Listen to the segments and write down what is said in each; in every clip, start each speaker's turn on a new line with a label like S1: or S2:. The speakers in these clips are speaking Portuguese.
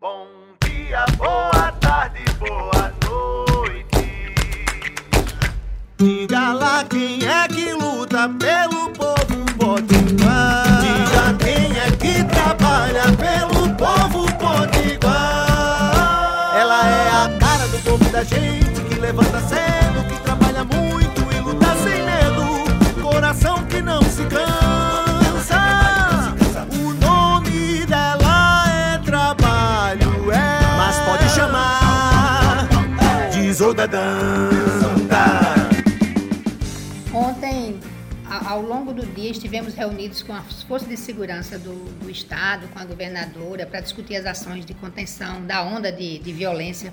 S1: Bom dia, boa tarde, boa noite.
S2: Diga lá quem é que luta pelo povo potiguar. Diga quem é que trabalha pelo povo potiguar. Ela é a cara do povo da gente que levanta cedo, de Zodadanta.
S3: Ontem, a- ao longo do dia, estivemos reunidos com as forças de segurança do, do Estado, com a governadora, para discutir as ações de contenção da onda de, de violência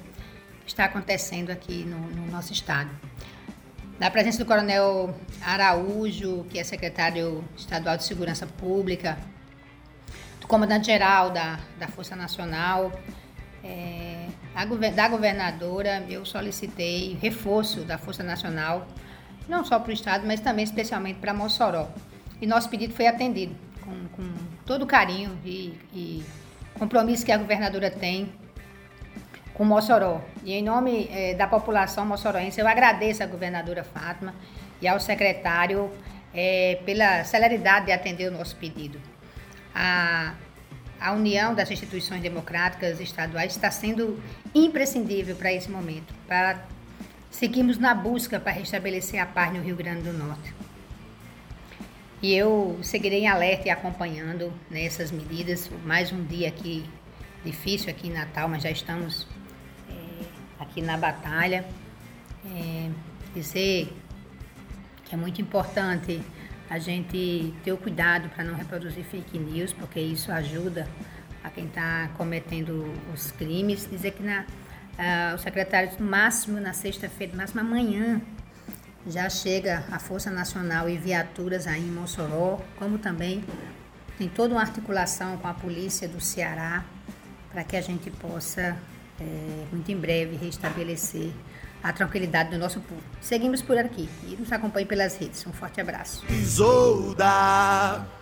S3: que está acontecendo aqui no, no nosso Estado. Na presença do Coronel Araújo, que é secretário estadual de Segurança Pública, do comandante-geral da, da Força Nacional, é, da governadora, eu solicitei reforço da Força Nacional, não só para o Estado, mas também especialmente para Mossoró. E nosso pedido foi atendido com, com todo o carinho e, e compromisso que a governadora tem com Mossoró. E em nome eh, da população moçoroense, eu agradeço à governadora Fátima e ao secretário eh, pela celeridade de atender o nosso pedido. A, a união das instituições democráticas estaduais está sendo imprescindível para esse momento, para seguirmos na busca para restabelecer a paz no Rio Grande do Norte. E eu seguirei em alerta e acompanhando nessas medidas. Mais um dia aqui difícil aqui em Natal, mas já estamos eh, aqui na batalha. É, dizer que é muito importante a gente ter o cuidado para não reproduzir fake news, porque isso ajuda a quem está cometendo os crimes. Dizer que na, ah, o secretário, no máximo na sexta-feira, no máximo amanhã, já chega a Força Nacional e viaturas aí em Mossoró, como também tem toda uma articulação com a polícia do Ceará para que a gente possa, eh, muito em breve, restabelecer a tranquilidade do nosso povo. Seguimos por aqui e nos acompanhe pelas redes. Um forte abraço.
S2: Isolda.